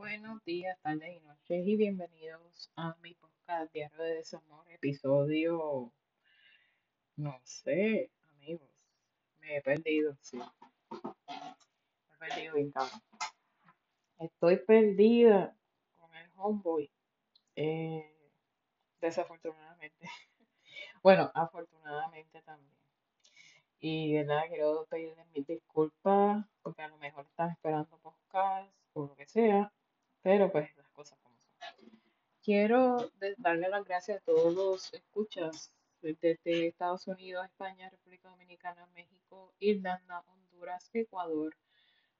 Buenos días, tardes y noches y bienvenidos a mi podcast Diario de Desamor, episodio, no sé, amigos, me he perdido, sí, me he perdido bien cabrón. Estoy perdida con el homeboy, eh, desafortunadamente, bueno, afortunadamente también. Y verdad, quiero pedirles mis disculpas porque a lo mejor están esperando podcast o lo que sea, pero pues las cosas como son. Quiero darle las gracias a todos los escuchas desde Estados Unidos, España, República Dominicana, México, Irlanda, Honduras, Ecuador,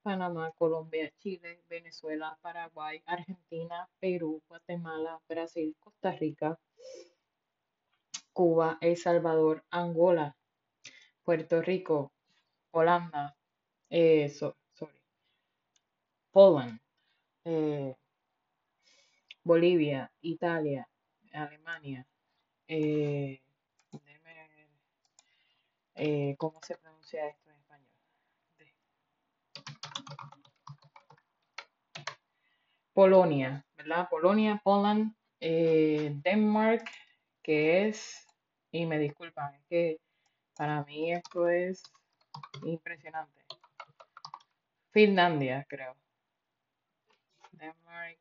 Panamá, Colombia, Chile, Venezuela, Paraguay, Argentina, Perú, Guatemala, Brasil, Costa Rica, Cuba, El Salvador, Angola, Puerto Rico, Holanda, eh, so- sorry, Poland, eh, Bolivia, Italia, Alemania, eh, eh, ¿cómo se pronuncia esto en español? Polonia, ¿verdad? Polonia, Poland, eh, Denmark, que es, y me disculpan, es que para mí esto es impresionante. Finlandia, creo. Denmark,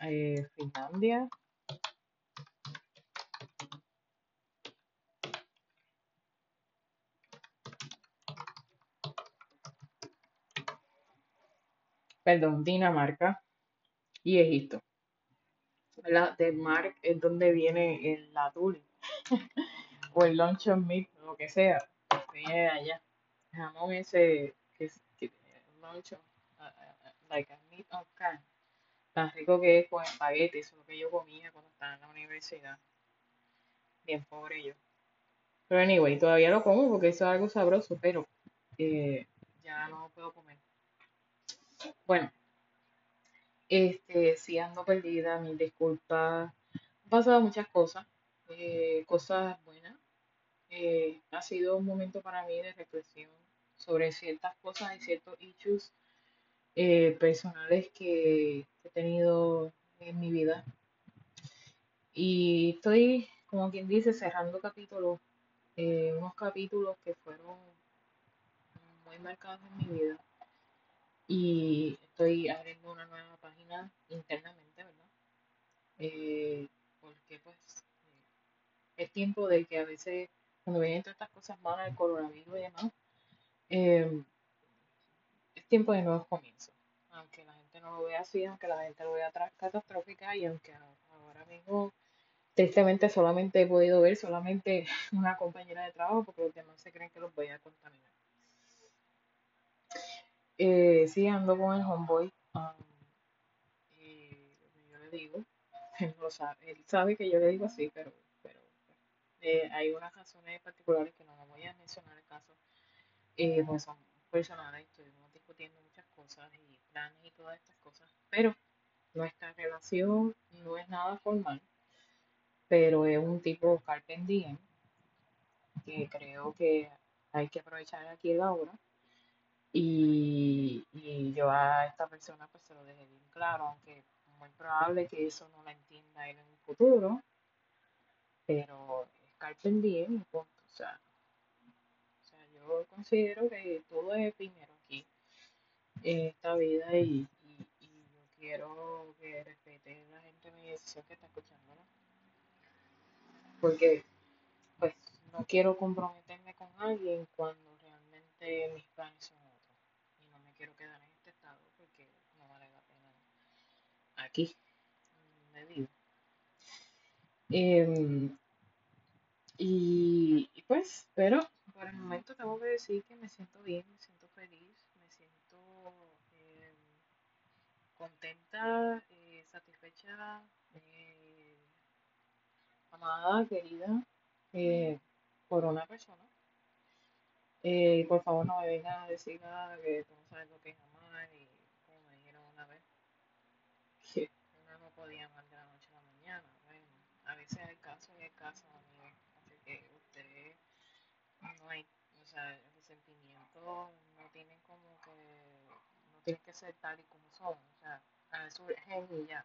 eh, Finlandia, perdón, Dinamarca y Egipto. ¿verdad? Denmark es donde viene el atún o el luncheon meat, lo que sea, viene de allá. Jamón ese que que, luncheon, like a meat of can, tan rico que es con espagueti, eso es lo que yo comía cuando estaba en la universidad, bien pobre yo. Pero anyway, todavía lo como porque eso es algo sabroso, pero eh, ya no puedo comer. Bueno, este, si ando perdida, mis disculpas. Han pasado muchas cosas, eh, cosas buenas. Eh, ha sido un momento para mí de reflexión sobre ciertas cosas y ciertos issues eh, personales que he tenido en mi vida. Y estoy, como quien dice, cerrando capítulos, eh, unos capítulos que fueron muy marcados en mi vida. Y estoy abriendo una nueva página internamente, ¿verdad? Eh, porque pues eh, es tiempo de que a veces cuando vienen todas estas cosas malas, el coronavirus y demás, eh, tiempo de nuevos comienzos. Aunque la gente no lo vea así, aunque la gente lo vea catastrófica y aunque ahora mismo tristemente solamente he podido ver solamente una compañera de trabajo porque los demás se creen que los voy a contaminar. Eh, ando con el homeboy. um, y yo le digo, él, sabe, que yo le digo así, pero, eh, hay unas razones particulares que no me voy a mencionar el caso, eh, pues son personales, estuvimos muchas cosas y planes y todas estas cosas, pero nuestra relación no es nada formal, pero es un tipo carpe diem que creo que hay que aprovechar aquí y ahora. Y, y yo a esta persona pues se lo dejé bien claro, aunque muy probable que eso no la entienda él en un futuro, pero es carpe diem y punto. O sea, o sea, yo considero que todo es en esta vida y, y, y yo quiero que respete la gente mi decisión que está escuchando, ¿no? Porque pues no quiero comprometerme con alguien cuando realmente mis planes son otros y no me quiero quedar en este estado porque no vale la pena aquí donde vivo. Em, y, y pues, pero por el momento tengo que decir que me siento bien, me siento feliz, me siento em, contenta, eh, satisfecha, eh, amada, querida eh, por una persona. Eh, por favor, no me vengan a decir nada que tú no sabes lo que es amar y como me dijeron una vez, que uno no podía amar de la noche a la mañana. Bueno, a veces hay casos y hay casos, amigos. Así que ustedes no hay, o sea, el resentimiento no tienen como que, no tienen que ser tal y como son, o sea, surgen y ya.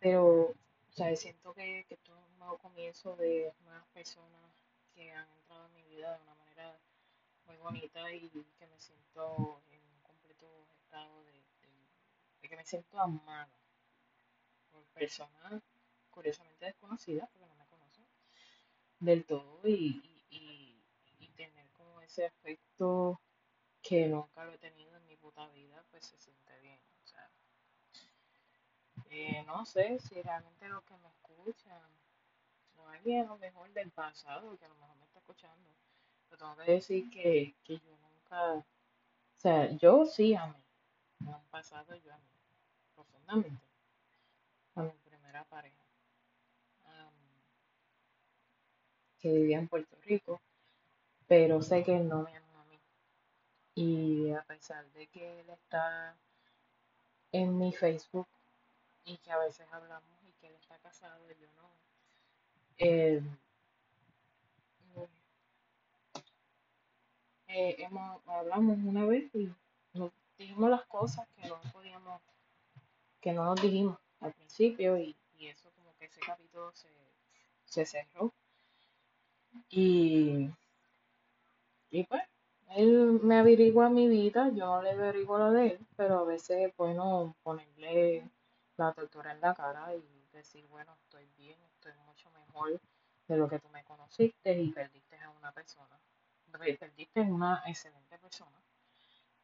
Pero, o sea, siento que, que esto es un nuevo comienzo de nuevas personas que han entrado en mi vida de una manera muy bonita y que me siento en un completo estado de, de que me siento amada por personas curiosamente desconocidas, porque no me conocen del todo, y, y, y, tener como ese aspecto que nunca lo he tenido en mi puta vida, pues se siente bien. O sea, eh, no sé si realmente los que me escuchan, o alguien a lo mejor del pasado, que a lo mejor me está escuchando, pero tengo que decir que, que yo nunca, o sea, yo sí amé, en un pasado yo amé profundamente a mi primera pareja, um, que vivía en Puerto Rico, pero sé que no me amó a mí. Y a pesar de que él está en mi Facebook y que a veces hablamos y que él está casado y yo no, eh, eh, hemos, hablamos una vez y nos dijimos las cosas que no podíamos, que no nos dijimos al principio y, y eso como que ese capítulo se, se cerró. Y, y pues, él me averigua mi vida, yo no le averiguo la de él, pero a veces es bueno ponerle la tortura en la cara y decir, bueno, estoy bien, estoy mucho mejor de lo que tú me conociste y perdiste a una persona. Perdiste a una excelente persona,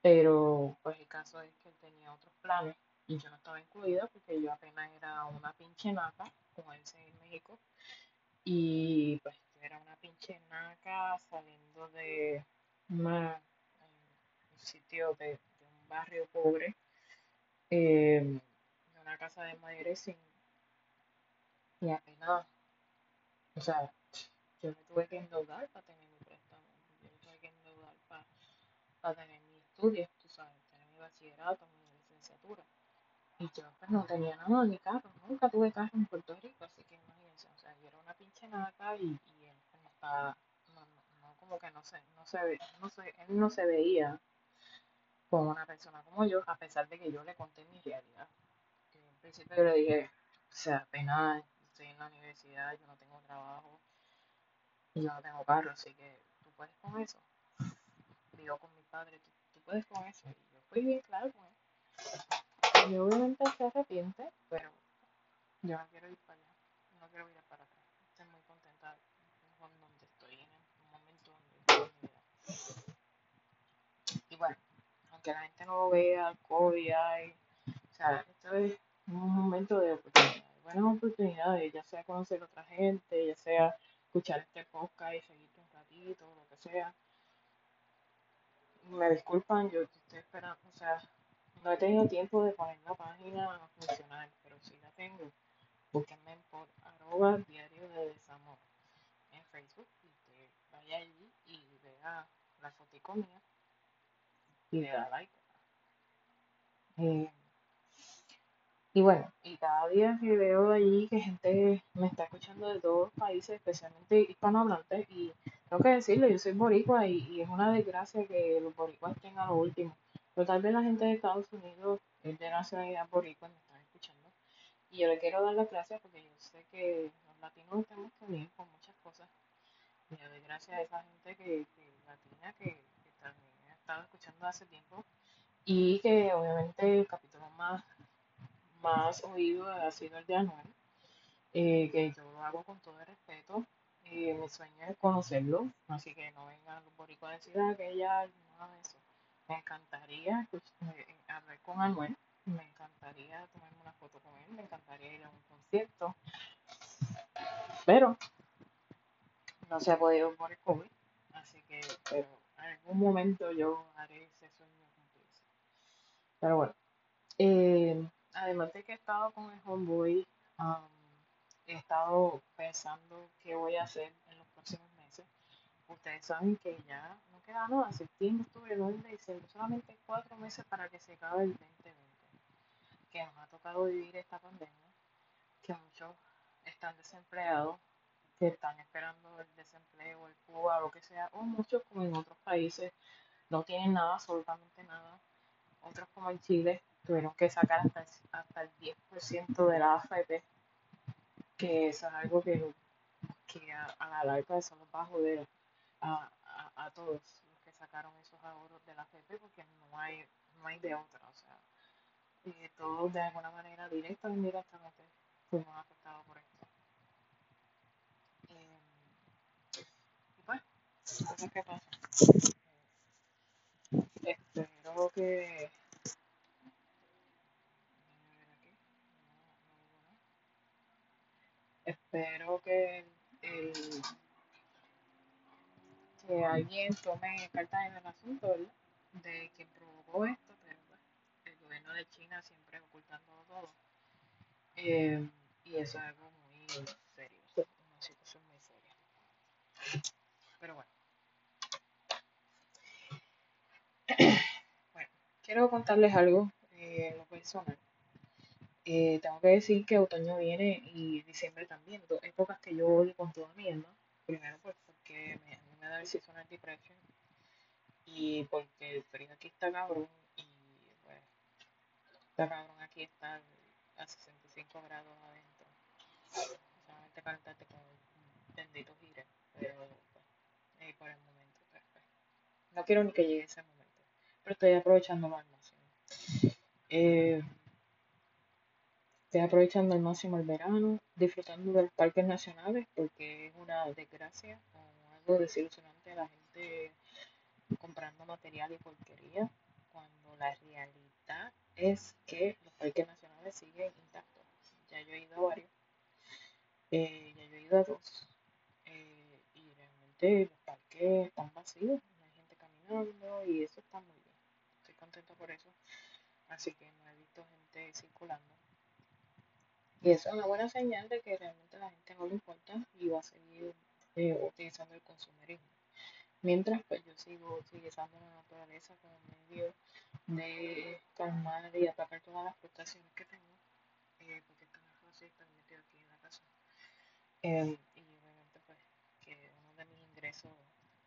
pero pues el caso es que él tenía otros planes y yo no estaba incluida porque yo apenas era una pinche nata, como dicen en México, y pues yo era una pinche naca saliendo de una, un sitio de, un barrio pobre, eh, de una casa de madera sin y apenas, o sea, yo me tuve que endeudar para tener mi préstamo, yo me tuve que endeudar para, para tener mi estudio, tú sabes, tener mi bachillerato, mi licenciatura. Y yo pues no tenía nada, ni carro, nunca tuve carro en Puerto Rico, así que imagínense, o sea, yo era una pinche naca y, y él pues, estaba, que no se, no se, no se, él no se veía como una persona como yo, a pesar de que yo le conté mi realidad. En principio yo le dije, o sea, apenas estoy en la universidad, yo no tengo trabajo y yo no tengo carro, así que tú puedes con eso. Vivo con mi padre, tú, tú puedes con eso. Y yo fui bien claro con él. Y obviamente se arrepiente, pero yo no quiero ir para allá, no quiero ir para atrás. Estoy muy contenta con donde estoy, en el momento donde estoy en mi vida. Y bueno, aunque la gente no lo vea, el COVID hay, o sea, esto es un momento de oportunidad, buenas oportunidades, ya sea conocer a otra gente, ya sea escuchar este podcast y seguirte un ratito, lo que sea. Me disculpan, yo estoy esperando, o sea, no he tenido tiempo de poner la página a funcionar, pero sí la tengo. Búsquenme por arroba diario de desamor en Facebook y usted vaya allí y vea la fotico mía y le da like. Eh, y bueno, y cada día que veo allí que gente me está escuchando de todos los países, especialmente hispanohablantes, y tengo que decirlo, yo soy boricua y, es una desgracia que los boricuas estén a lo último. Pero tal vez la gente de Estados Unidos es de nacionalidad boricua y me están escuchando. Y yo le quiero dar las gracias porque yo sé que los latinos que unir con muchas cosas. Y le doy gracias a esa gente que, que latina que, que también ha estado escuchando hace tiempo y que obviamente el capítulo más más oído ha sido el de Anuel, eh, que yo lo hago con todo el respeto. Eh, mi sueño es conocerlo, así que no vengan los boricuas a decir ah, que ya, nada de eso. Me encantaría pues, eh, hablar con Anuel, me encantaría tomarme una foto con él, me encantaría ir a un concierto, pero no se ha podido por el COVID, así que pero en algún momento yo haré ese sueño cumplirse. Pero bueno, eh, además de que he estado con el homeboy, um, he estado pensando qué voy a hacer en los próximos meses. Ustedes saben que ya no queda nada, septiembre, octubre, noviembre, diciembre, solamente cuatro meses para que se acabe el 2020, que nos ha tocado vivir esta pandemia, que muchos están desempleados, que están esperando el desempleo, el Cuba, lo que sea, o muchos como en otros países no tienen nada, absolutamente nada. Otros como en Chile tuvieron que sacar hasta el, hasta el 10% de la AFP, que eso es algo que, que a, a la larga eso los va a joder a, a, a todos los que sacaron esos ahorros de la AFP porque no hay, no hay de otra. O sea, eh, todos de alguna manera, directa o indirectamente, fuimos afectados por esto. Eh, y que pasan. Eh, espero que. Espero que, el- que alguien tome cartas en el asunto, ¿verdad? De quien provocó esto, pero pues, el gobierno de China siempre ocultando todo. Eh, y eso es algo muy serio, una situación muy seria. Pero bueno, bueno, quiero contarles algo eh, personal. Eh, tengo que decir que otoño viene y diciembre también, dos épocas que yo odio con toda mi alma. Primero, pues porque me, me da el seasonal depression y porque el frío aquí está cabrón y pues está cabrón aquí estar a 65 grados adentro. Solamente calentarte con un bendito gire, pero pues, eh, por el momento, pues, pues, no quiero ni que llegue ese momento, pero estoy aprovechándolo al máximo. Eh, Estoy aprovechando al máximo el verano, disfrutando de los parques nacionales, porque es una desgracia o algo desilusionante a la gente comprando material y porquería, cuando la realidad es que los parques nacionales siguen intactos. Ya yo he ido a varios, eh, ya yo he ido a dos, eh, y realmente los parques están vacíos, no hay gente caminando y eso está muy bien. Estoy contenta por eso, así que no he visto gente circulando. Y eso es una buena señal de que realmente la gente no le importa y va a seguir eh, utilizando el consumerismo. Mientras pues yo sigo utilizando la naturaleza como medio de calmar y atacar todas las frustraciones que tengo, eh, porque esto no es estar metido aquí en la casa. Eh, y obviamente pues que uno de mis ingresos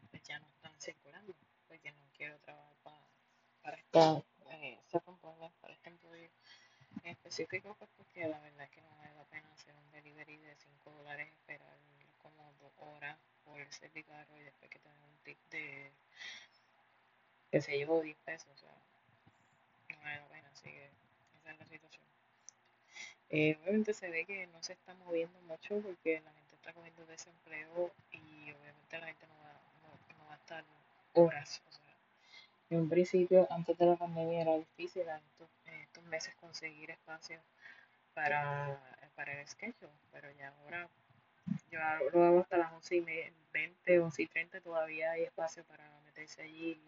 pues, ya no están circulando, porque no quiero trabajar pa- para esta, eh, self-employment, para este employer en específico, pues porque la verdad es que no vale la pena hacer un delivery de 5 dólares, esperar como 2 horas por el servicarro y después que te den un tip de, que se llevó 10 pesos, o sea, no vale la pena, así que esa es la situación. Eh, obviamente se ve que no se está moviendo mucho porque la gente está cogiendo desempleo y obviamente la gente no va, no, va a estar horas, en un principio, antes de la pandemia, era difícil en estos, meses conseguir espacio para, para el schedule, pero ya ahora yo lo hago hasta las 11 y me- 20, 11 y 30, todavía hay espacio para meterse allí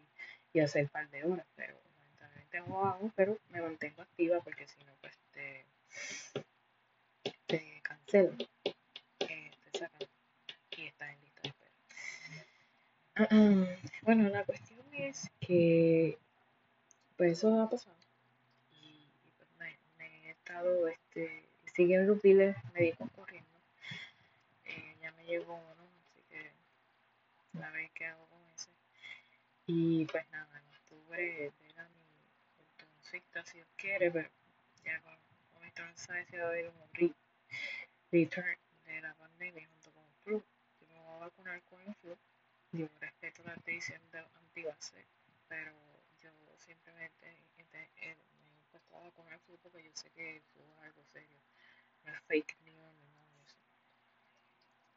y, hacer un par de horas, pero lamentablemente no hago, pero me mantengo activa porque si no, pues te, te cancelo, eh, te y estás en lista de espera. Bueno, la cuestión que pues eso ha pasado y, pues me, he estado este, siguiendo los biles médicos corriendo. Eh, ya me llegó uno, así que a ver qué hago con ese. Y pues nada, en octubre era mi ortodoncista si Dios quiere, pero ya con, con esta mensaje se va a ver un re- return de la pandemia junto con el flu. Yo me voy a vacunar con el flu. Yo respeto la de los antivaxxers, pero yo simplemente este, eh, me he a vacunar el flu porque yo sé que el flu es algo serio, no es fake news ni nada de eso.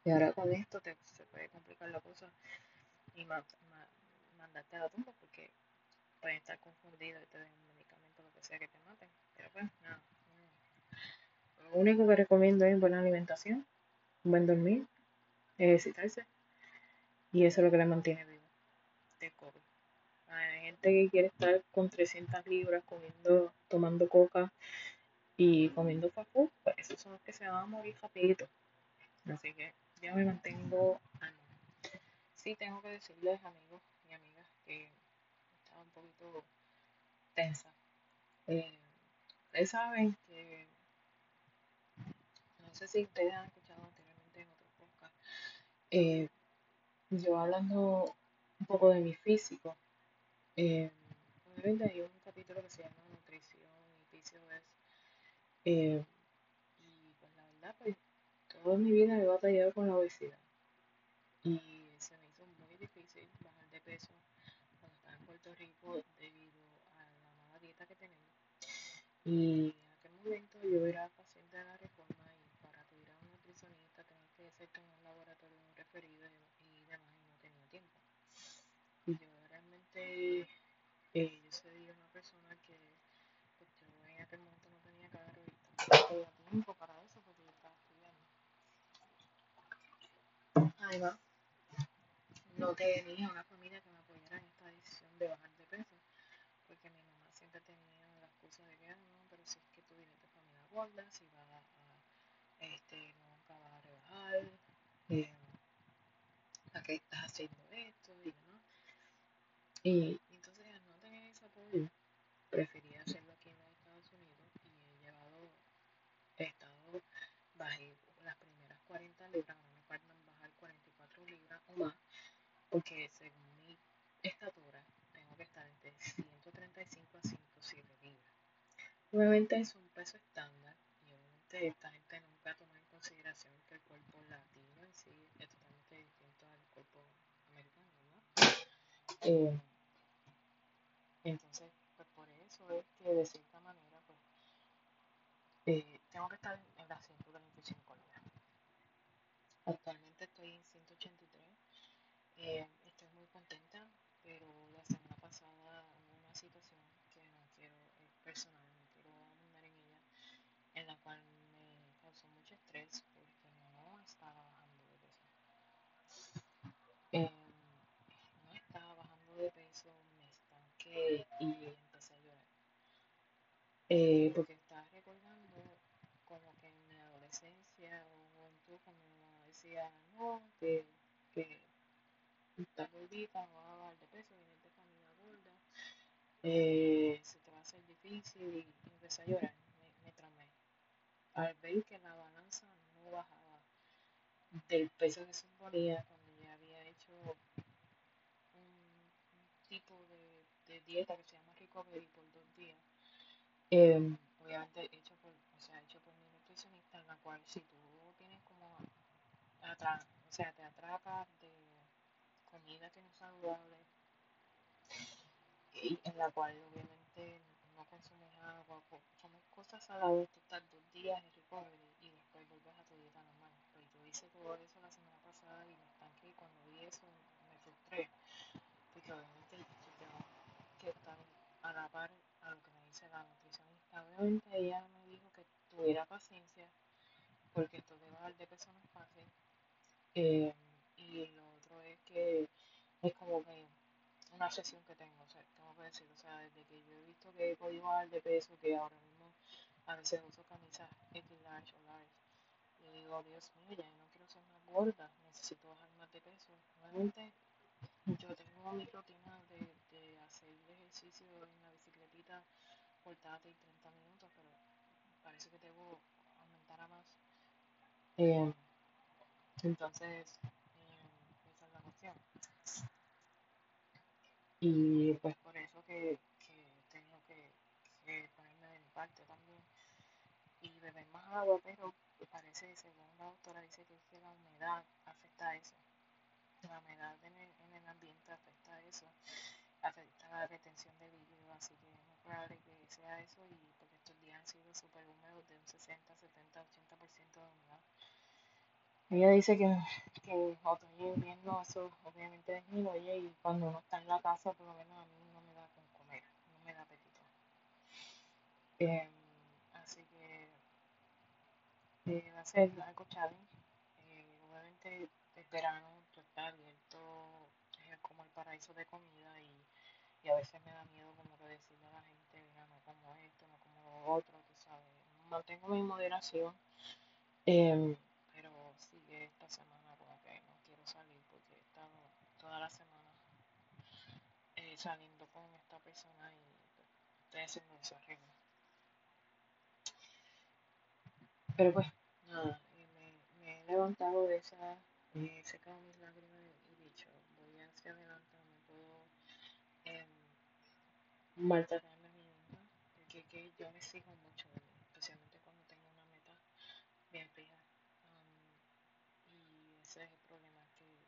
Y ahora con esto te, se puede complicar la cosa y ma- ma- mandarte a la tumba porque pueden estar confundidos y te den un medicamento, lo que sea que te maten. Pero pues nada. no. Lo único que recomiendo es buena alimentación, buen dormir, ejercitarse y eso es lo que le mantiene vivo de COVID. Hay gente que quiere estar con 300 libras comiendo, tomando coca y comiendo food, pues esos son los que se van a morir rapidito. Así que yo me mantengo al Sí, tengo que decirles, amigos y amigas, que estaba un poquito tensa. Eh, ustedes saben que, no sé si ustedes han escuchado anteriormente en otros podcasts, eh, yo hablando un poco de mi físico, Eh, obviamente hay un capítulo que se llama Nutrición y PCOS. Eh, y pues la verdad, pues toda mi vida he batallado con la obesidad. Y se me hizo muy difícil bajar de peso cuando estaba en Puerto Rico debido a la mala dieta que tenía. Y en aquel momento yo era paciente de la reforma y para tu ir a un nutricionista tenías que hacerte un laboratorio referido y demás y no tenía tiempo. Y yo realmente, eh, yo soy una persona que pues yo en aquel momento no tenía carro y tampoco tenía tiempo para eso porque yo estaba estudiando. Además, no tenía una familia que me apoyara en esta decisión de bajar de peso, porque mi mamá siempre tenía la excusa de que, no, pero si es que tú vienes de familia gorda, si vas a, este, nunca vas a rebajar, eh, ¿a qué estás haciendo esto? Y demás. Y entonces al no tener ese apoyo, preferí hacerlo aquí en los Estados Unidos y he llevado, he estado, bajé las primeras 40 libras, ahora me faltan bajar 44 libras o más, porque según mi estatura tengo que estar entre 135 a 107 libras. Obviamente es un peso estándar y obviamente esta gente nunca toma en consideración que el cuerpo latino en sí es totalmente distinto al cuerpo americano, ¿verdad? Eh, entonces, pues por eso es de cierta manera, pues, eh, tengo que estar en las 125 libras. Actualmente estoy en 183. Eh, estoy muy contenta, pero la semana pasada hubo una situación que no quiero, es personal, no quiero abundar en ella, en la cual me causó mucho estrés porque no estaba bajando de peso. Eh, no estaba bajando de peso, me estanqué y empecé a llorar. Eh, porque estaba recordando como que en mi adolescencia o juventud mamá decía, no, que, que estás gordita, vas a bajar de peso, vienes de familia gorda, eh, se te va a hacer difícil y empecé a llorar, me, me tramé. Al ver que la balanza no bajaba del peso que suponía cuando ya había hecho un, un tipo de, de, dieta que se llama recovery por dos días, eh, obviamente hecho por, o sea, hecho por mi nutricionista, en la cual si tú tienes como atrás, o sea, te atrapas de comida que no es saludable, y en la cual obviamente no consumes agua, comes cosas saladas, tú estás dos días en recovery y después vuelves a tu dieta normal. Pues yo hice todo eso la semana pasada y me estanqué y cuando vi eso me frustré, porque obviamente yo tengo que estar a la par a lo que me dice la nutricionista. Obviamente ella me dijo que tuviera paciencia, porque esto de bajar de peso no es fácil. Eh, y lo otro es que es como que una obsesión que tengo, o sea, tengo que decir, o sea, desde que yo he visto que he podido bajar de peso, que ahora mismo a veces uso camisas X large o large, y digo, Dios mío, ya no quiero ser más gorda, necesito bajar más de peso. Obviamente yo tengo mi rutina de, de hacer ejercicio en la bicicletita portátil 30 minutos, pero parece que debo aumentar a más. Eh, entonces, eh, esa es la cuestión. Y pues por eso que, que tengo que, que, ponerme de mi parte también y beber más agua, pero parece, según la doctora, dice que es que la humedad afecta a eso. La humedad en el, en el ambiente afecta a eso, afecta la retención de líquido, así que es muy probable que sea eso y porque estos días han sido súper húmedos de un 60, 70, 80% de humedad. Ella dice que, que otoño invierno eso obviamente disminuye y cuando uno está en la casa, por lo menos a mí no me da con comer, no me da apetito. Eh, así que eh, va a ser algo challenge. Eh, obviamente el verano está abierto, es como el paraíso de comida y, y, a veces me da miedo como que decirle a la gente, mira, no como esto, no como lo otro, tú sabes. Mantengo mi moderación. Eh, pero sigue esta semana como no quiero salir porque he estado toda la semana eh, saliendo con esta persona y estoy haciendo arriba. Pero pues nada, eh, me, me, he levantado de esa, he secado mis lágrimas y dicho, voy hacia adelante, no me puedo eh, maltratar a mí misma, porque que yo me exijo mucho, especialmente cuando tengo una meta bien fija. Um, y ese es el problema, que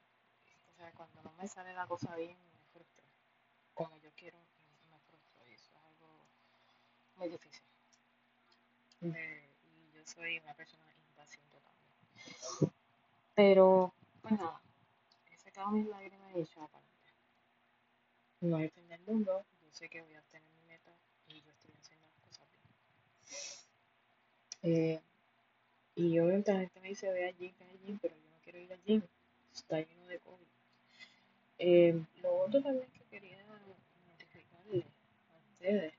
o sea, cuando no me sale la cosa bien, me frustro. Como yo quiero, me frustro. Y eso es algo muy difícil. De, y yo soy una persona impaciente también. Pero, pues nada, he sacado mis lágrimas y he para adelante. No es el fin del mundo, sé que voy a obtener mi meta y yo estoy haciendo las cosas bien. Eh, y obviamente la gente me dice, ve al gym, ve al gym, pero yo no quiero ir al gym. Está lleno de COVID. Eh, lo otro también que quería notificarles a ustedes,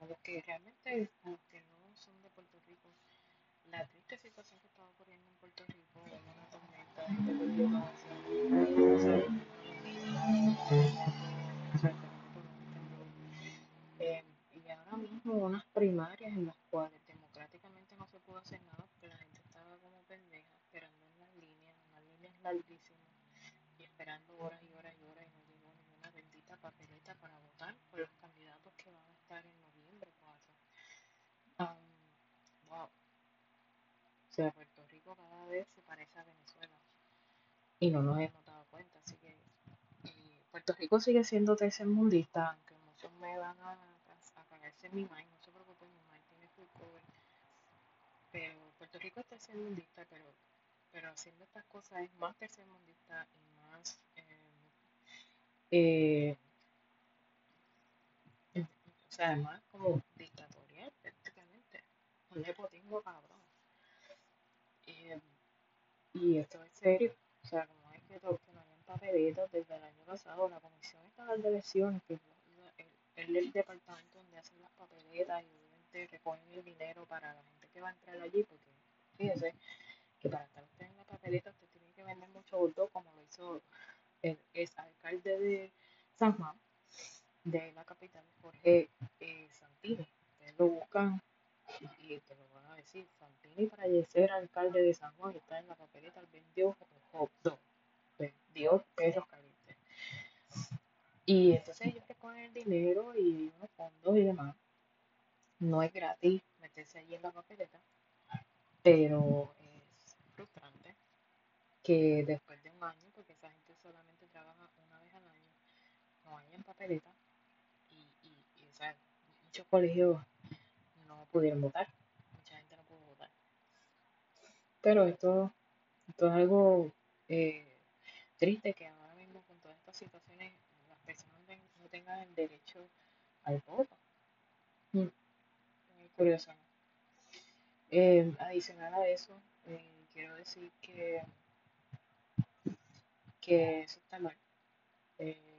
a los que realmente, a los que no son de Puerto Rico, la triste situación que está ocurriendo en Puerto Rico, una tormenta, o sea, eh, y ahora mismo unas primarias en las cuales democráticamente no se pudo hacer nada porque la gente estaba como pendeja esperando en las líneas, unas líneas larguísimas y esperando horas y horas y horas y no llegó ninguna bendita papeleta para votar por los candidatos que van a estar en noviembre 4. Um, wow. O sea, Puerto Rico cada vez se parece a Venezuela y no nos hemos dado cuenta, así que y Puerto Rico sigue siendo tercermundista, aunque muchos me van a, a cagarse en mi mind, no se preocupen, mi mind tiene full cover, pero Puerto Rico es tercermundista, pero, pero haciendo estas cosas es más tercermundista y más, eh, eh, o sea, más como dictatorial prácticamente, un nepotismo cabrón. Eh, y esto es serio, sea, como es que, que no hayan papelitos desde el año pasado, la Comisión Estatal de Elecciones, que es el, el, departamento donde hacen las papeletas y obviamente recogen el dinero para la gente que va a entrar allí, porque fíjese que para estar usted en la papeleta usted tiene que vender mucho voto, como lo hizo el ex alcalde de San Juan, de la capital, Jorge eh, Santini. Ustedes lo buscan y te lo van a decir. Santini para ser alcalde de San Juan está en la papeleta, vendió hot dog, vendió perros calientes. Y entonces ellos recogen el dinero y unos fondos y demás. No es gratis meterse allí en la papeleta, pero es frustrante que después de un año, porque esa gente solamente trabaja una vez al año, no hayan papeleta y, y, y o sea, muchos colegios no pudieron votar, mucha gente no pudo votar. Pero esto, esto es algo eh, triste que ahora mismo con todas estas situaciones las personas no tengan el derecho al voto. Mm. Muy curioso. Eh, adicional a eso, eh, quiero decir que, que eso está mal. Eh,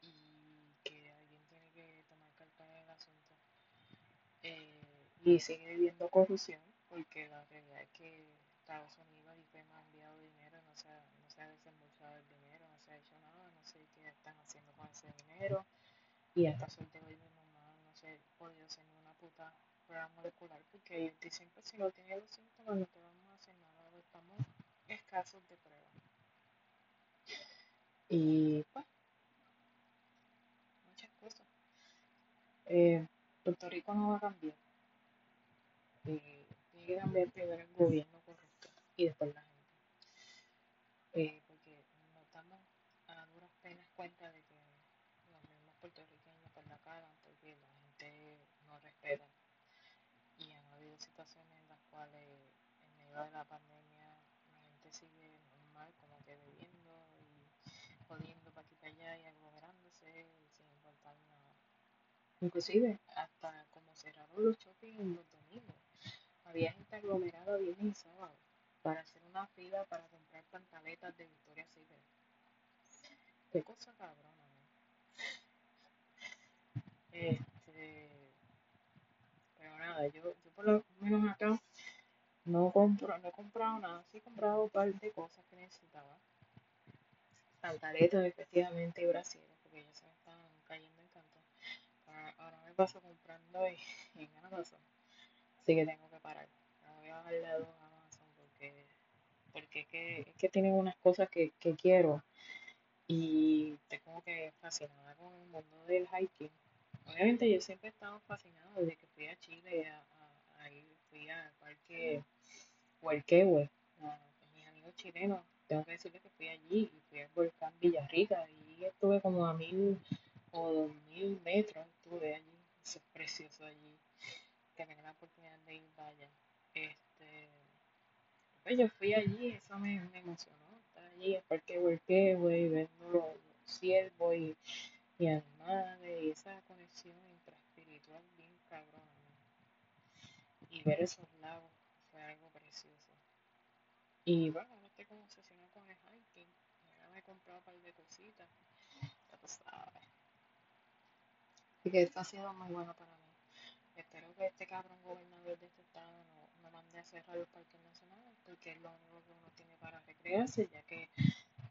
y que alguien tiene que tomar carta en el asunto. Y sigue habiendo corrupción, porque la realidad es que Estados Unidos y FEMA ha enviado dinero, no se, ha, no se ha desembolsado el dinero, no se ha hecho nada, no sé qué están haciendo con ese dinero. Y hasta suerte hoy mi mamá no se ha podido hacer una puta prueba molecular porque ellos dicen que si no tienes los síntomas no te vamos a hacer nada, estamos escasos de pruebas. Y pues, muchas cosas. Eh, Puerto Rico no va a cambiar. Eh, tiene que cambiar primero el gobierno correcto y después la gente. Eh, porque nos damos a duras penas cuenta de que los mismos puertorriqueños por la cagan porque la gente no respeta. Y han habido situaciones en las cuales en medio de la pandemia la gente sigue normal, como que bebiendo y jodiendo para aquí para allá y aglomerándose sin importar nada. Inclusive hasta como cerraron los shopping los domingos. Había gente aglomerada viernes y sábado para hacer una fila para comprar pantaletas de Victoria Secret. Qué cosa cabrona. Este, pero nada, yo, por lo menos acá no compro, no he comprado nada, sí he comprado un par de cosas que necesitaba. Pantaletas efectivamente y brasiles, porque ya se me están cayendo en canto. Ahora, me paso comprando en, en Amazon, así que tengo que parar. Me voy a bajar de dos Amazon porque, porque que, es que tienen unas cosas que, que quiero. Y estoy como que fascinada con el mundo del hiking. obviamente yo siempre he estado fascinado desde que fui a Chile, a, a, a ir, fui al parque Huelquehue, a, mis amigos chilenos, tengo que decirles que fui allí y fui al volcán Villarrica. Y estuve como a mil o dos mil metros, estuve allí, eso es precioso allí, que la oportunidad de ir, vaya. Este, pues yo fui allí, eso me, me emocionó, estar allí, el parque Huelquehue, viendo los, ciervos y, y animales y esa conexión intraespiritual bien cabrón. Y ver esos lagos fue algo precioso. Y bueno, ahora estoy como obsesionado con el hiking. Ya me he comprado un par de cositas. Ya tú sabes. Así que esto ha sido muy bueno para mí. Espero que este cabrón gobernador de este estado no, no mande a cerrar los parques nacionales porque es lo único que uno tiene para recrearse, ya que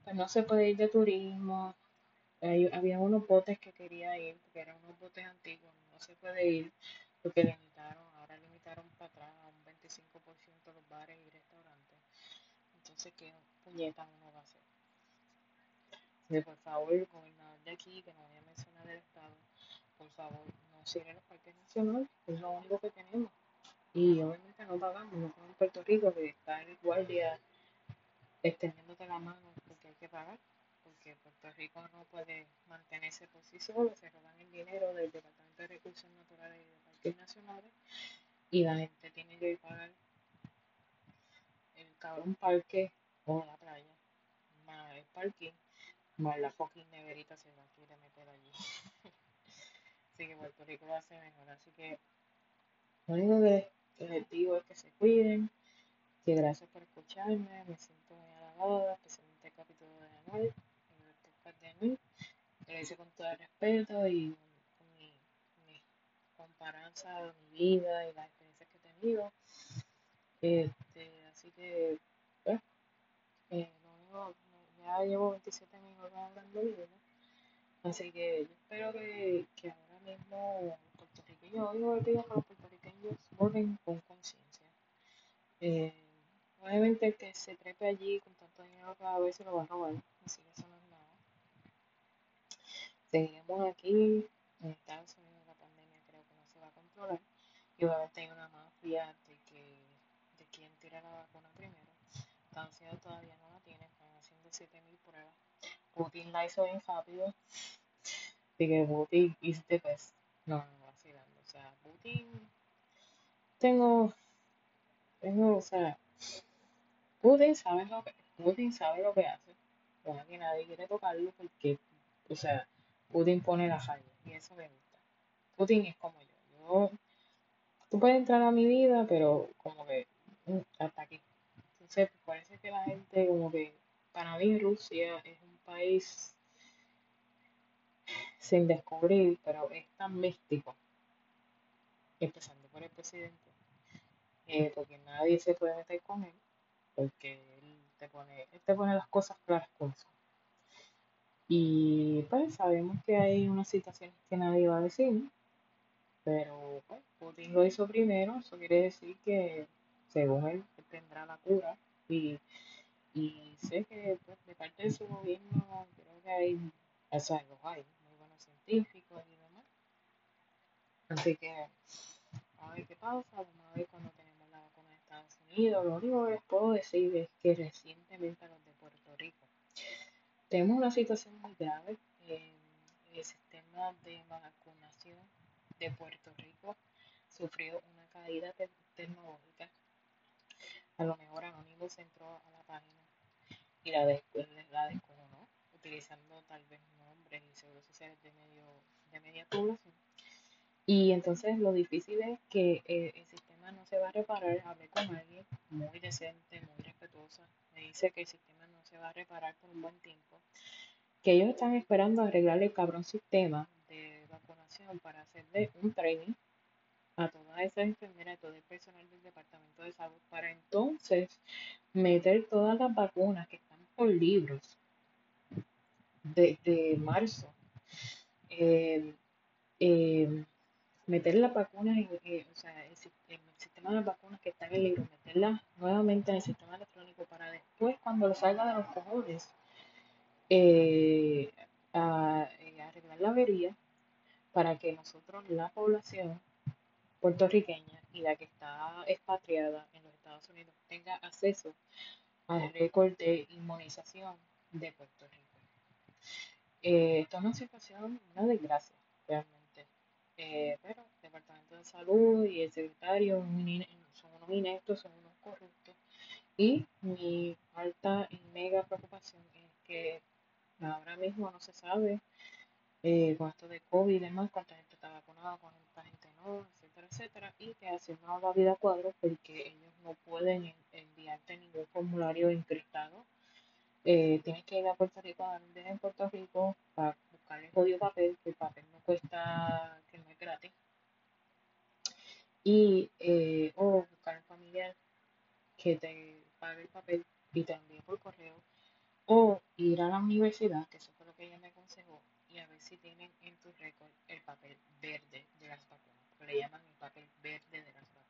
pues, no se puede ir de turismo. Hay, había unos botes que quería ir, porque eran unos botes antiguos, no se puede ir porque limitaron, ahora limitaron para atrás a un 25% los bares y restaurantes. Entonces, ¿qué puñeta uno va a hacer? Por favor, el gobernador de aquí, que no voy a mencionar el estado, por favor, no cierren los parques nacionales, es lo único que tenemos. Y obviamente no pagamos, no como en Puerto Rico, que está el guardia extendiéndote la mano porque hay que pagar, porque Puerto Rico no puede mantenerse por sí solo, se roban el dinero del Departamento de Recursos Naturales y de Parques Nacionales y la gente tiene que pagar el cabrón parque o la playa, más el parking, más la fucking neverita se va a querer meter allí. así que Puerto Rico a ser mejor, así que lo único que les digo es que se cuiden, que gracias por escucharme, me siento muy alabada, especialmente el capítulo de Anuel, el podcast de Anuel, que lo hice con todo el respeto y con mi, mi comparanza de mi vida y las experiencias que he tenido. Este, así que, pues, eh, lo único, ya llevo 27 minutos hablando de vida, así que yo espero que, que ahora mismo puertorriqueños, hoy pedir a los puertorriqueños voten con conciencia. Eh, obviamente el que se trepe allí con tanto dinero cada vez se lo va a robar, así que eso no es nada. Seguiremos aquí, en Estados Unidos la pandemia creo que no se va a controlar y obviamente hay una mafia de que de quién tira la vacuna primero. Estados Unidos todavía no la tiene, están haciendo 7000 pruebas. Putin la hizo bien rápido, así que Putin is the best. No, no, vacilando, o sea, Putin tengo, tengo, o sea, Putin sabe lo que, Putin sabe lo que hace. Bueno, que nadie quiere tocarlo porque, o sea, Putin pone la falla y eso me gusta. Putin es como yo. Yo, tú puedes entrar a mi vida, pero como que mm, hasta aquí. Entonces, parece que la gente, como que, para mí Rusia es un país sin descubrir, pero es tan místico, empezando por el presidente, eh, porque nadie se puede meter con él, porque él te pone, él te pone las cosas claras como son. Y pues sabemos que hay unas situaciones que nadie va a decir, pero pues Putin lo hizo primero, eso quiere decir que según él, él tendrá la cura y, y sé que pues, de parte de su gobierno creo que hay, o sea, los hay, y demás. Así que a ver qué pasa, vamos a ver cuando tenemos la vacuna de Estados Unidos. Lo único que les puedo decir es que recientemente los de Puerto Rico tenemos una situación muy grave. El sistema de vacunación de Puerto Rico sufrió una caída te tecnológica. A lo mejor Anonymous entró a la página y la, des la utilizando tal vez nombres y seguros sociales de, medio, de media población. Y entonces lo difícil es que eh, el sistema no se va a reparar. Hablé con alguien muy decente, muy respetuosa. Me dice que el sistema no se va a reparar por un buen tiempo. Que ellos están esperando arreglar el cabrón sistema de vacunación para hacerle un training a todas esas enfermeras, a todo el personal del Departamento de Salud, para entonces meter todas las vacunas que están por libros desde marzo. Eh, eh, meter las vacunas en, eh, en, el sistema de vacunas que está en el libro, meterlas nuevamente en el sistema electrónico para después, cuando lo salga de los cojones, arreglar la avería para que nosotros, la población puertorriqueña y la que está expatriada en los Estados Unidos, tenga acceso al récord de inmunización de Puerto Rico. Eh, esto es una situación, una desgracia, realmente. Eh, pero el Departamento de Salud y el secretario son unos ineptos, son unos corruptos. Y mi alta y mega preocupación es que ahora mismo no se sabe eh, con esto de COVID y demás, cuánta gente está vacunada, cuánta gente no, etcétera, etcétera, y que haciendo la vida cuadro porque ellos no pueden enviarte ningún formulario encriptado. Eh, tienes que ir a Puerto Rico a en Puerto Rico para buscar el jodido papel, que el papel no cuesta, que no es gratis. Y, eh, o buscar un familiar que te pague el papel y te envíe por correo. O ir a la universidad, que eso fue lo que ella me aconsejó, y a ver si tienen en tu récord el papel verde de las vacunas, le llaman el papel verde de las vacunas.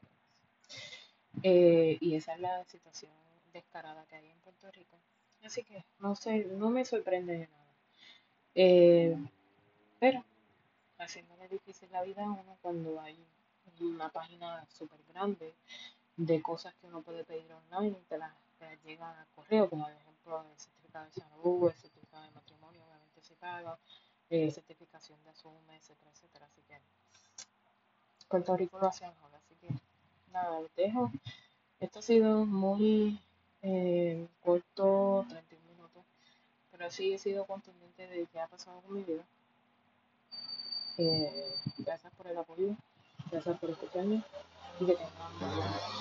Eh, y esa es la situación descarada que hay en Puerto Rico. Así que no sé, no me sorprende de nada. Eh, pero haciéndole difícil la vida a uno cuando hay una página súper grande de cosas que uno puede pedir online y te las, llegan al correo, como por ejemplo el certificado de salud, el certificado de matrimonio, obviamente se paga, eh, certificación de asume, etcétera, etcétera. Así que Puerto Rico lo hace mejor. Así que nada, les dejo. Esto ha sido muy eh, corto, 31 minutos, pero sí he sido contundente de qué ha pasado con mi vida. Eh, gracias por el apoyo, gracias por escucharme y que tengan